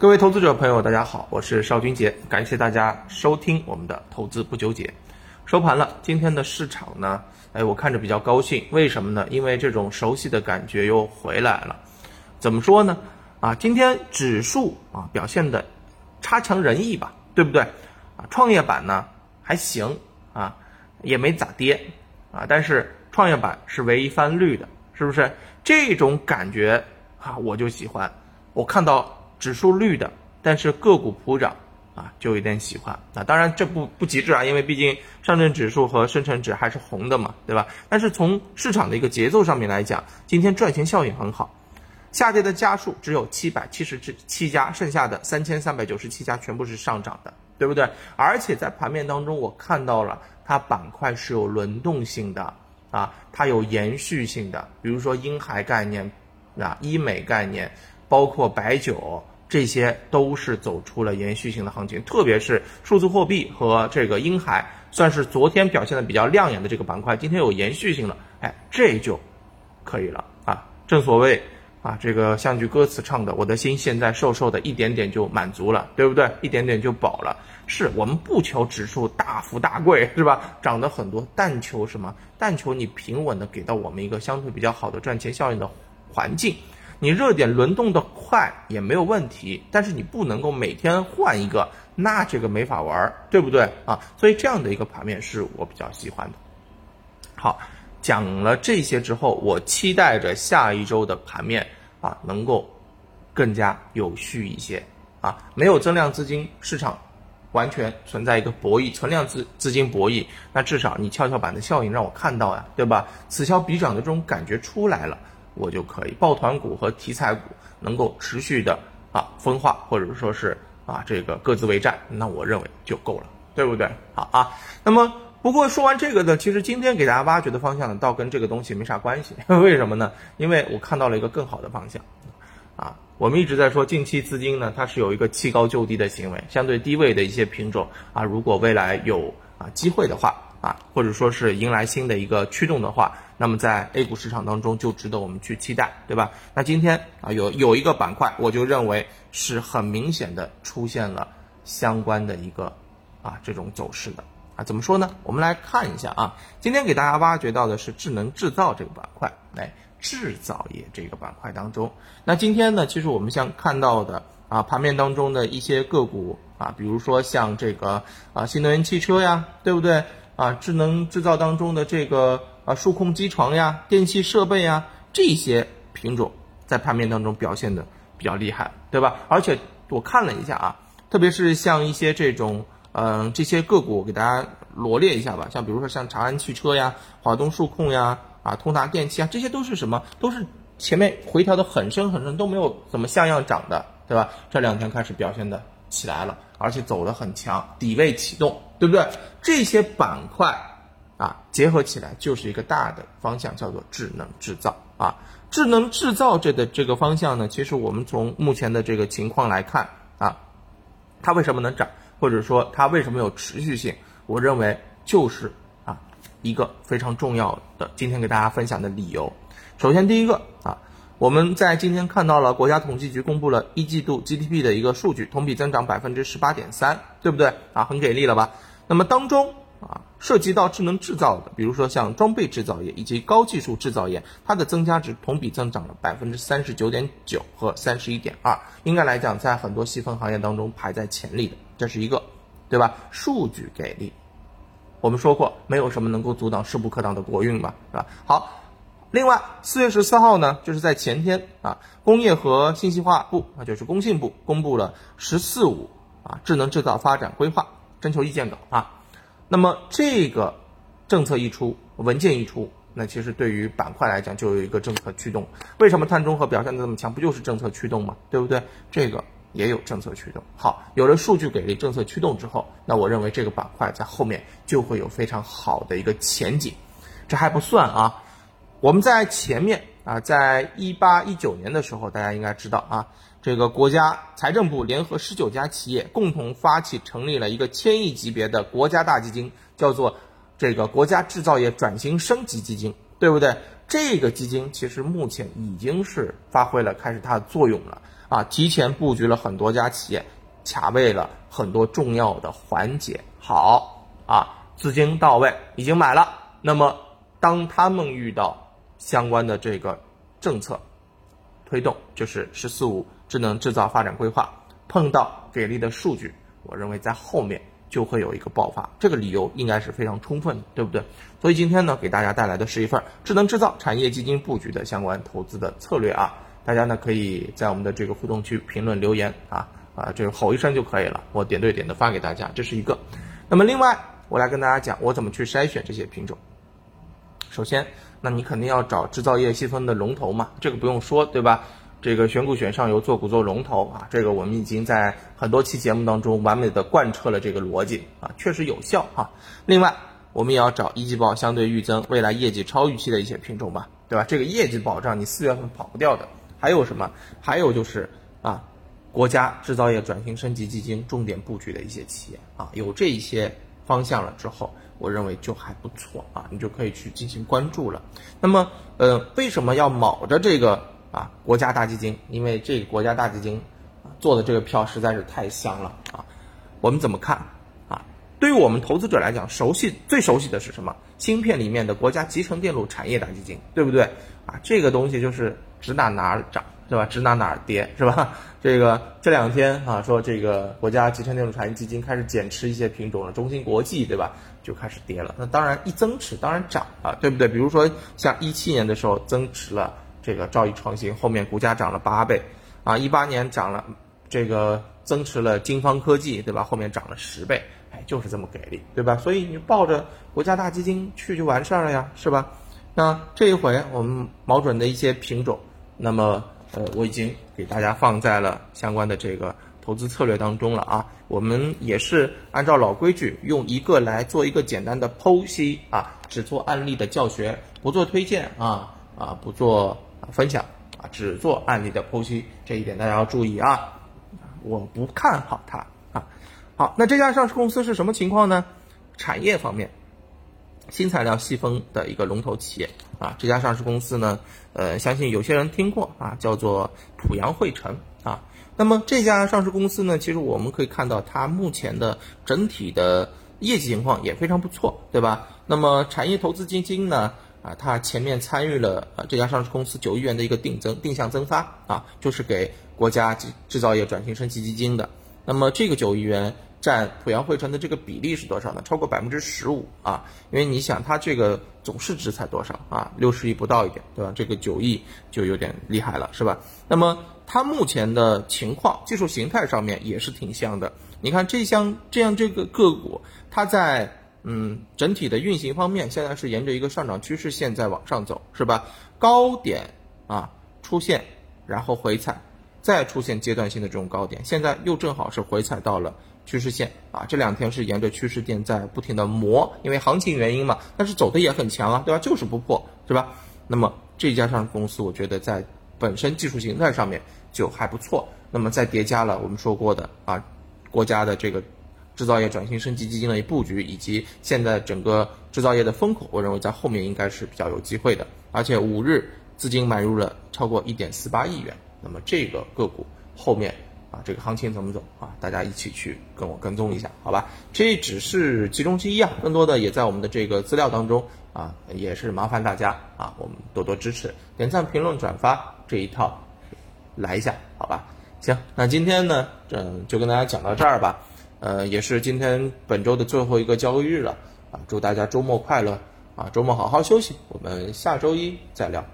各位投资者朋友，大家好，我是邵军杰，感谢大家收听我们的投资不纠结。收盘了，今天的市场呢，哎，我看着比较高兴，为什么呢？因为这种熟悉的感觉又回来了。怎么说呢？啊，今天指数啊表现的差强人意吧，对不对？啊，创业板呢还行啊，也没咋跌啊，但是创业板是唯一翻绿的，是不是？这种感觉啊，我就喜欢。我看到。指数绿的，但是个股普涨啊，就有点喜欢。那当然这不不极致啊，因为毕竟上证指数和深成指还是红的嘛，对吧？但是从市场的一个节奏上面来讲，今天赚钱效应很好，下跌的家数只有七百七十七家，剩下的三千三百九十七家全部是上涨的，对不对？而且在盘面当中，我看到了它板块是有轮动性的啊，它有延续性的，比如说婴孩概念啊，医美概念，包括白酒。这些都是走出了延续性的行情，特别是数字货币和这个婴孩，算是昨天表现的比较亮眼的这个板块，今天有延续性了，哎，这就可以了啊！正所谓啊，这个像句歌词唱的，我的心现在瘦瘦的，一点点就满足了，对不对？一点点就饱了。是我们不求指数大富大贵，是吧？涨得很多，但求什么？但求你平稳的给到我们一个相对比较好的赚钱效应的环境。你热点轮动的快也没有问题，但是你不能够每天换一个，那这个没法玩，对不对啊？所以这样的一个盘面是我比较喜欢的。好，讲了这些之后，我期待着下一周的盘面啊能够更加有序一些啊，没有增量资金，市场完全存在一个博弈，存量资资金博弈，那至少你跷跷板的效应让我看到呀，对吧？此消彼长的这种感觉出来了。我就可以抱团股和题材股能够持续的啊分化，或者说是啊这个各自为战，那我认为就够了，对不对？好啊。那么不过说完这个呢，其实今天给大家挖掘的方向呢，倒跟这个东西没啥关系。为什么呢？因为我看到了一个更好的方向啊。我们一直在说近期资金呢，它是有一个弃高就低的行为，相对低位的一些品种啊，如果未来有啊机会的话啊，或者说是迎来新的一个驱动的话。那么在 A 股市场当中就值得我们去期待，对吧？那今天啊有有一个板块，我就认为是很明显的出现了相关的一个啊这种走势的啊，怎么说呢？我们来看一下啊，今天给大家挖掘到的是智能制造这个板块，来制造业这个板块当中，那今天呢，其实我们像看到的啊盘面当中的一些个股啊，比如说像这个啊新能源汽车呀，对不对？啊智能制造当中的这个。啊，数控机床呀，电气设备呀，这些品种在盘面当中表现的比较厉害，对吧？而且我看了一下啊，特别是像一些这种，嗯，这些个股，给大家罗列一下吧。像比如说像长安汽车呀、华东数控呀、啊通达电器啊，这些都是什么？都是前面回调的很深很深，都没有怎么像样涨的，对吧？这两天开始表现的起来了，而且走的很强，底位启动，对不对？这些板块。啊，结合起来就是一个大的方向，叫做智能制造啊。智能制造这的这个方向呢，其实我们从目前的这个情况来看啊，它为什么能涨，或者说它为什么有持续性？我认为就是啊一个非常重要的今天给大家分享的理由。首先第一个啊，我们在今天看到了国家统计局公布了一季度 GDP 的一个数据，同比增长百分之十八点三，对不对啊？很给力了吧？那么当中。涉及到智能制造的，比如说像装备制造业以及高技术制造业，它的增加值同比增长了百分之三十九点九和三十一点二，应该来讲在很多细分行业当中排在前列的，这是一个，对吧？数据给力，我们说过，没有什么能够阻挡势不可挡的国运吧，是吧？好，另外四月十四号呢，就是在前天啊，工业和信息化部啊，就是工信部公布了“十四五”啊智能制造发展规划征求意见稿啊。那么这个政策一出，文件一出，那其实对于板块来讲就有一个政策驱动。为什么碳中和表现的这么强？不就是政策驱动吗？对不对？这个也有政策驱动。好，有了数据给力，政策驱动之后，那我认为这个板块在后面就会有非常好的一个前景。这还不算啊，我们在前面啊，在一八一九年的时候，大家应该知道啊。这个国家财政部联合十九家企业共同发起成立了一个千亿级别的国家大基金，叫做这个国家制造业转型升级基金，对不对？这个基金其实目前已经是发挥了开始它的作用了啊，提前布局了很多家企业，卡位了很多重要的环节。好啊，资金到位，已经买了。那么当他们遇到相关的这个政策推动，就是“十四五”智能制造发展规划，碰到给力的数据，我认为在后面。就会有一个爆发，这个理由应该是非常充分的，对不对？所以今天呢，给大家带来的是一份智能制造产业基金布局的相关投资的策略啊，大家呢可以在我们的这个互动区评论留言啊啊，这个吼一声就可以了，我点对点的发给大家，这是一个。那么另外，我来跟大家讲我怎么去筛选这些品种。首先，那你肯定要找制造业细分的龙头嘛，这个不用说，对吧？这个选股选上游，做股做龙头啊，这个我们已经在很多期节目当中完美的贯彻了这个逻辑啊，确实有效哈。另外，我们也要找一季报相对预增、未来业绩超预期的一些品种吧，对吧？这个业绩保障你四月份跑不掉的。还有什么？还有就是啊，国家制造业转型升级基金重点布局的一些企业啊，有这一些方向了之后，我认为就还不错啊，你就可以去进行关注了。那么，呃，为什么要卯着这个？啊，国家大基金，因为这个国家大基金做的这个票实在是太香了啊！我们怎么看啊？对于我们投资者来讲，熟悉最熟悉的是什么？芯片里面的国家集成电路产业大基金，对不对？啊，这个东西就是指哪哪儿涨，是吧？指哪哪儿跌，是吧？这个这两天啊，说这个国家集成电路产业基金开始减持一些品种了，中芯国际，对吧？就开始跌了。那当然一增持，当然涨啊，对不对？比如说像一七年的时候增持了。这个兆易创新后面股价涨了八倍，啊，一八年涨了，这个增持了金方科技，对吧？后面涨了十倍，哎，就是这么给力，对吧？所以你抱着国家大基金去就完事儿了呀，是吧？那这一回我们瞄准的一些品种，那么呃，我已经给大家放在了相关的这个投资策略当中了啊。我们也是按照老规矩，用一个来做一个简单的剖析啊，只做案例的教学，不做推荐啊啊，不做。分享啊，只做案例的剖析，这一点大家要注意啊。我不看好它啊。好，那这家上市公司是什么情况呢？产业方面，新材料细分的一个龙头企业啊。这家上市公司呢，呃，相信有些人听过啊，叫做濮阳汇成啊。那么这家上市公司呢，其实我们可以看到它目前的整体的业绩情况也非常不错，对吧？那么产业投资基金呢？啊，他前面参与了啊这家上市公司九亿元的一个定增定向增发啊，就是给国家制制造业转型升级基金的。那么这个九亿元占濮阳汇成的这个比例是多少呢？超过百分之十五啊！因为你想，它这个总市值才多少啊？六十亿不到一点，对吧？这个九亿就有点厉害了，是吧？那么它目前的情况，技术形态上面也是挺像的。你看这项这样这个个股，它在。嗯，整体的运行方面，现在是沿着一个上涨趋势线在往上走，是吧？高点啊出现，然后回踩，再出现阶段性的这种高点，现在又正好是回踩到了趋势线啊。这两天是沿着趋势线在不停的磨，因为行情原因嘛，但是走的也很强啊，对吧？就是不破，是吧？那么这家上市公司，我觉得在本身技术形态上面就还不错。那么再叠加了我们说过的啊，国家的这个。制造业转型升级基金的布局，以及现在整个制造业的风口，我认为在后面应该是比较有机会的。而且五日资金买入了超过一点四八亿元，那么这个个股后面啊，这个行情怎么走啊？大家一起去跟我跟踪一下，好吧？这只是其中之一啊，更多的也在我们的这个资料当中啊，也是麻烦大家啊，我们多多支持，点赞、评论、转发这一套来一下，好吧？行，那今天呢，嗯，就跟大家讲到这儿吧。呃，也是今天本周的最后一个交易日了啊！祝大家周末快乐啊！周末好好休息，我们下周一再聊。